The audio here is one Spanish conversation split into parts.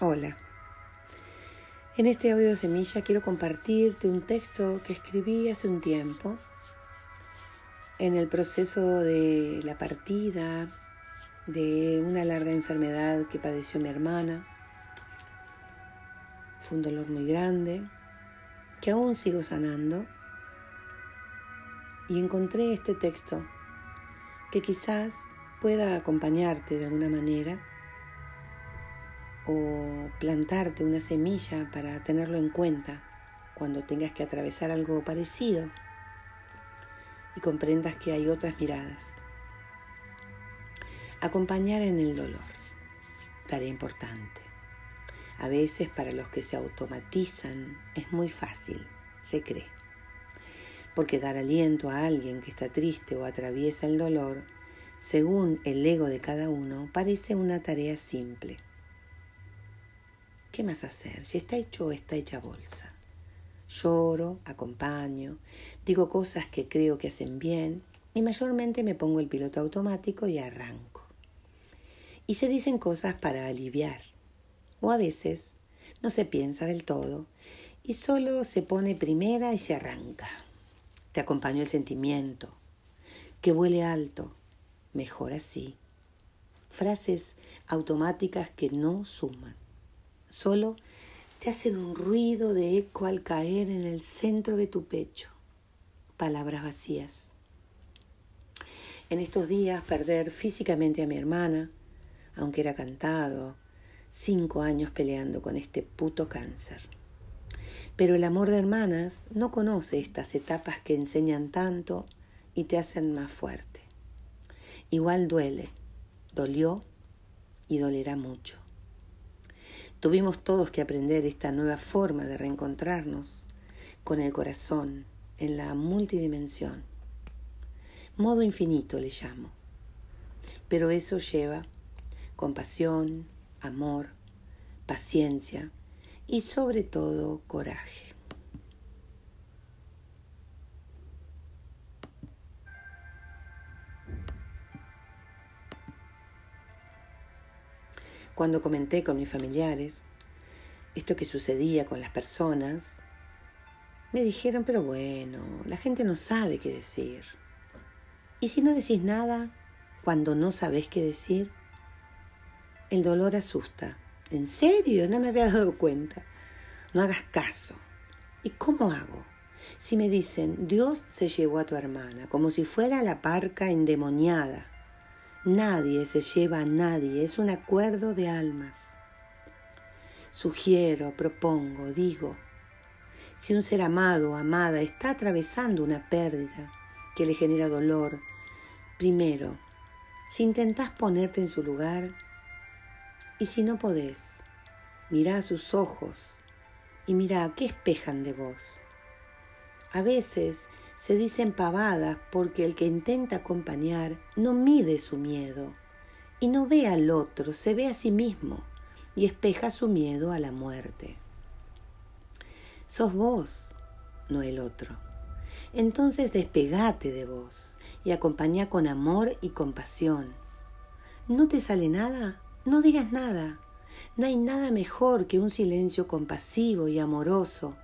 Hola. En este audio de semilla quiero compartirte un texto que escribí hace un tiempo en el proceso de la partida de una larga enfermedad que padeció mi hermana. Fue un dolor muy grande que aún sigo sanando y encontré este texto que quizás pueda acompañarte de alguna manera o plantarte una semilla para tenerlo en cuenta cuando tengas que atravesar algo parecido y comprendas que hay otras miradas. Acompañar en el dolor, tarea importante. A veces para los que se automatizan es muy fácil, se cree. Porque dar aliento a alguien que está triste o atraviesa el dolor, según el ego de cada uno, parece una tarea simple. ¿Qué más hacer? Si está hecho, está hecha bolsa. Lloro, acompaño, digo cosas que creo que hacen bien y mayormente me pongo el piloto automático y arranco. Y se dicen cosas para aliviar. O a veces no se piensa del todo y solo se pone primera y se arranca. Te acompaño el sentimiento. Que vuele alto. Mejor así. Frases automáticas que no suman solo te hacen un ruido de eco al caer en el centro de tu pecho. Palabras vacías. En estos días perder físicamente a mi hermana, aunque era cantado, cinco años peleando con este puto cáncer. Pero el amor de hermanas no conoce estas etapas que enseñan tanto y te hacen más fuerte. Igual duele, dolió y dolerá mucho. Tuvimos todos que aprender esta nueva forma de reencontrarnos con el corazón en la multidimensión. Modo infinito le llamo. Pero eso lleva compasión, amor, paciencia y sobre todo coraje. Cuando comenté con mis familiares esto que sucedía con las personas, me dijeron, pero bueno, la gente no sabe qué decir. ¿Y si no decís nada cuando no sabes qué decir? El dolor asusta. ¿En serio? No me había dado cuenta. No hagas caso. ¿Y cómo hago? Si me dicen, Dios se llevó a tu hermana, como si fuera la parca endemoniada. Nadie se lleva a nadie, es un acuerdo de almas. Sugiero, propongo, digo, si un ser amado o amada está atravesando una pérdida que le genera dolor, primero, si intentás ponerte en su lugar, y si no podés, mira a sus ojos y mira qué espejan de vos. A veces se dicen pavadas porque el que intenta acompañar no mide su miedo y no ve al otro, se ve a sí mismo y espeja su miedo a la muerte. Sos vos, no el otro. Entonces despegate de vos y acompañá con amor y compasión. ¿No te sale nada? No digas nada. No hay nada mejor que un silencio compasivo y amoroso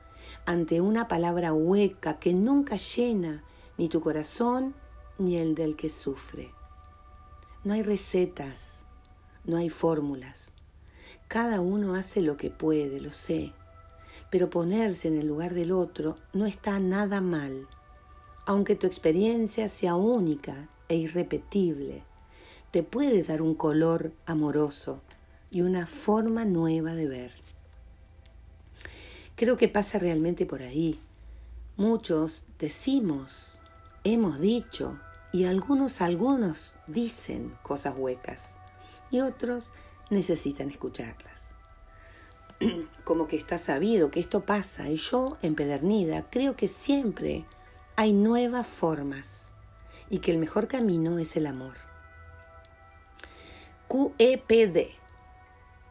ante una palabra hueca que nunca llena ni tu corazón ni el del que sufre. No hay recetas, no hay fórmulas. Cada uno hace lo que puede, lo sé, pero ponerse en el lugar del otro no está nada mal, aunque tu experiencia sea única e irrepetible. Te puede dar un color amoroso y una forma nueva de ver. Creo que pasa realmente por ahí. Muchos decimos, hemos dicho, y algunos, algunos dicen cosas huecas, y otros necesitan escucharlas. Como que está sabido que esto pasa, y yo, empedernida, creo que siempre hay nuevas formas, y que el mejor camino es el amor. QEPD,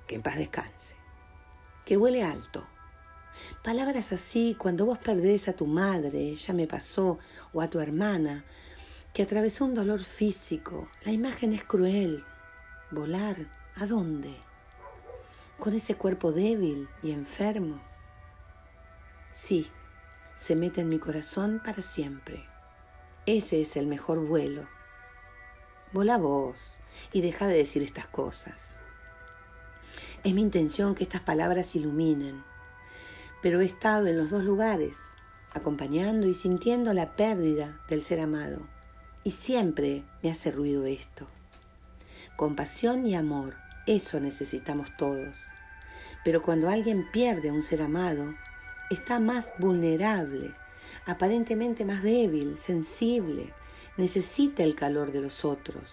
que en paz descanse, que huele alto Palabras así, cuando vos perdés a tu madre, ya me pasó, o a tu hermana, que atravesó un dolor físico, la imagen es cruel. Volar, ¿a dónde? con ese cuerpo débil y enfermo. Sí, se mete en mi corazón para siempre. Ese es el mejor vuelo. Vola vos y deja de decir estas cosas. Es mi intención que estas palabras iluminen, pero he estado en los dos lugares, acompañando y sintiendo la pérdida del ser amado, y siempre me hace ruido esto. Compasión y amor, eso necesitamos todos. Pero cuando alguien pierde a un ser amado, está más vulnerable, aparentemente más débil, sensible, necesita el calor de los otros.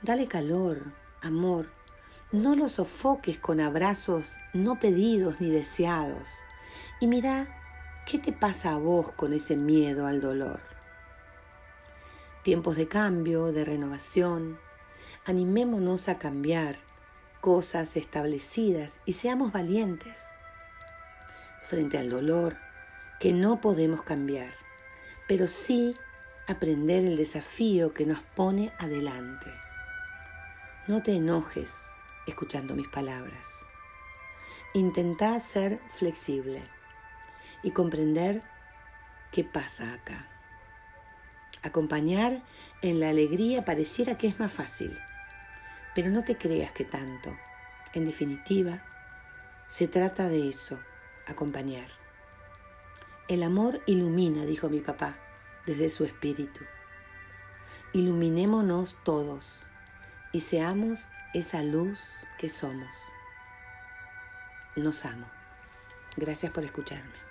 Dale calor, amor, no lo sofoques con abrazos no pedidos ni deseados. Y mira, ¿qué te pasa a vos con ese miedo al dolor? Tiempos de cambio, de renovación, animémonos a cambiar cosas establecidas y seamos valientes frente al dolor que no podemos cambiar, pero sí aprender el desafío que nos pone adelante. No te enojes escuchando mis palabras. Intenta ser flexible y comprender qué pasa acá. Acompañar en la alegría pareciera que es más fácil, pero no te creas que tanto. En definitiva, se trata de eso, acompañar. El amor ilumina, dijo mi papá, desde su espíritu. Iluminémonos todos y seamos esa luz que somos. Nos amo. Gracias por escucharme.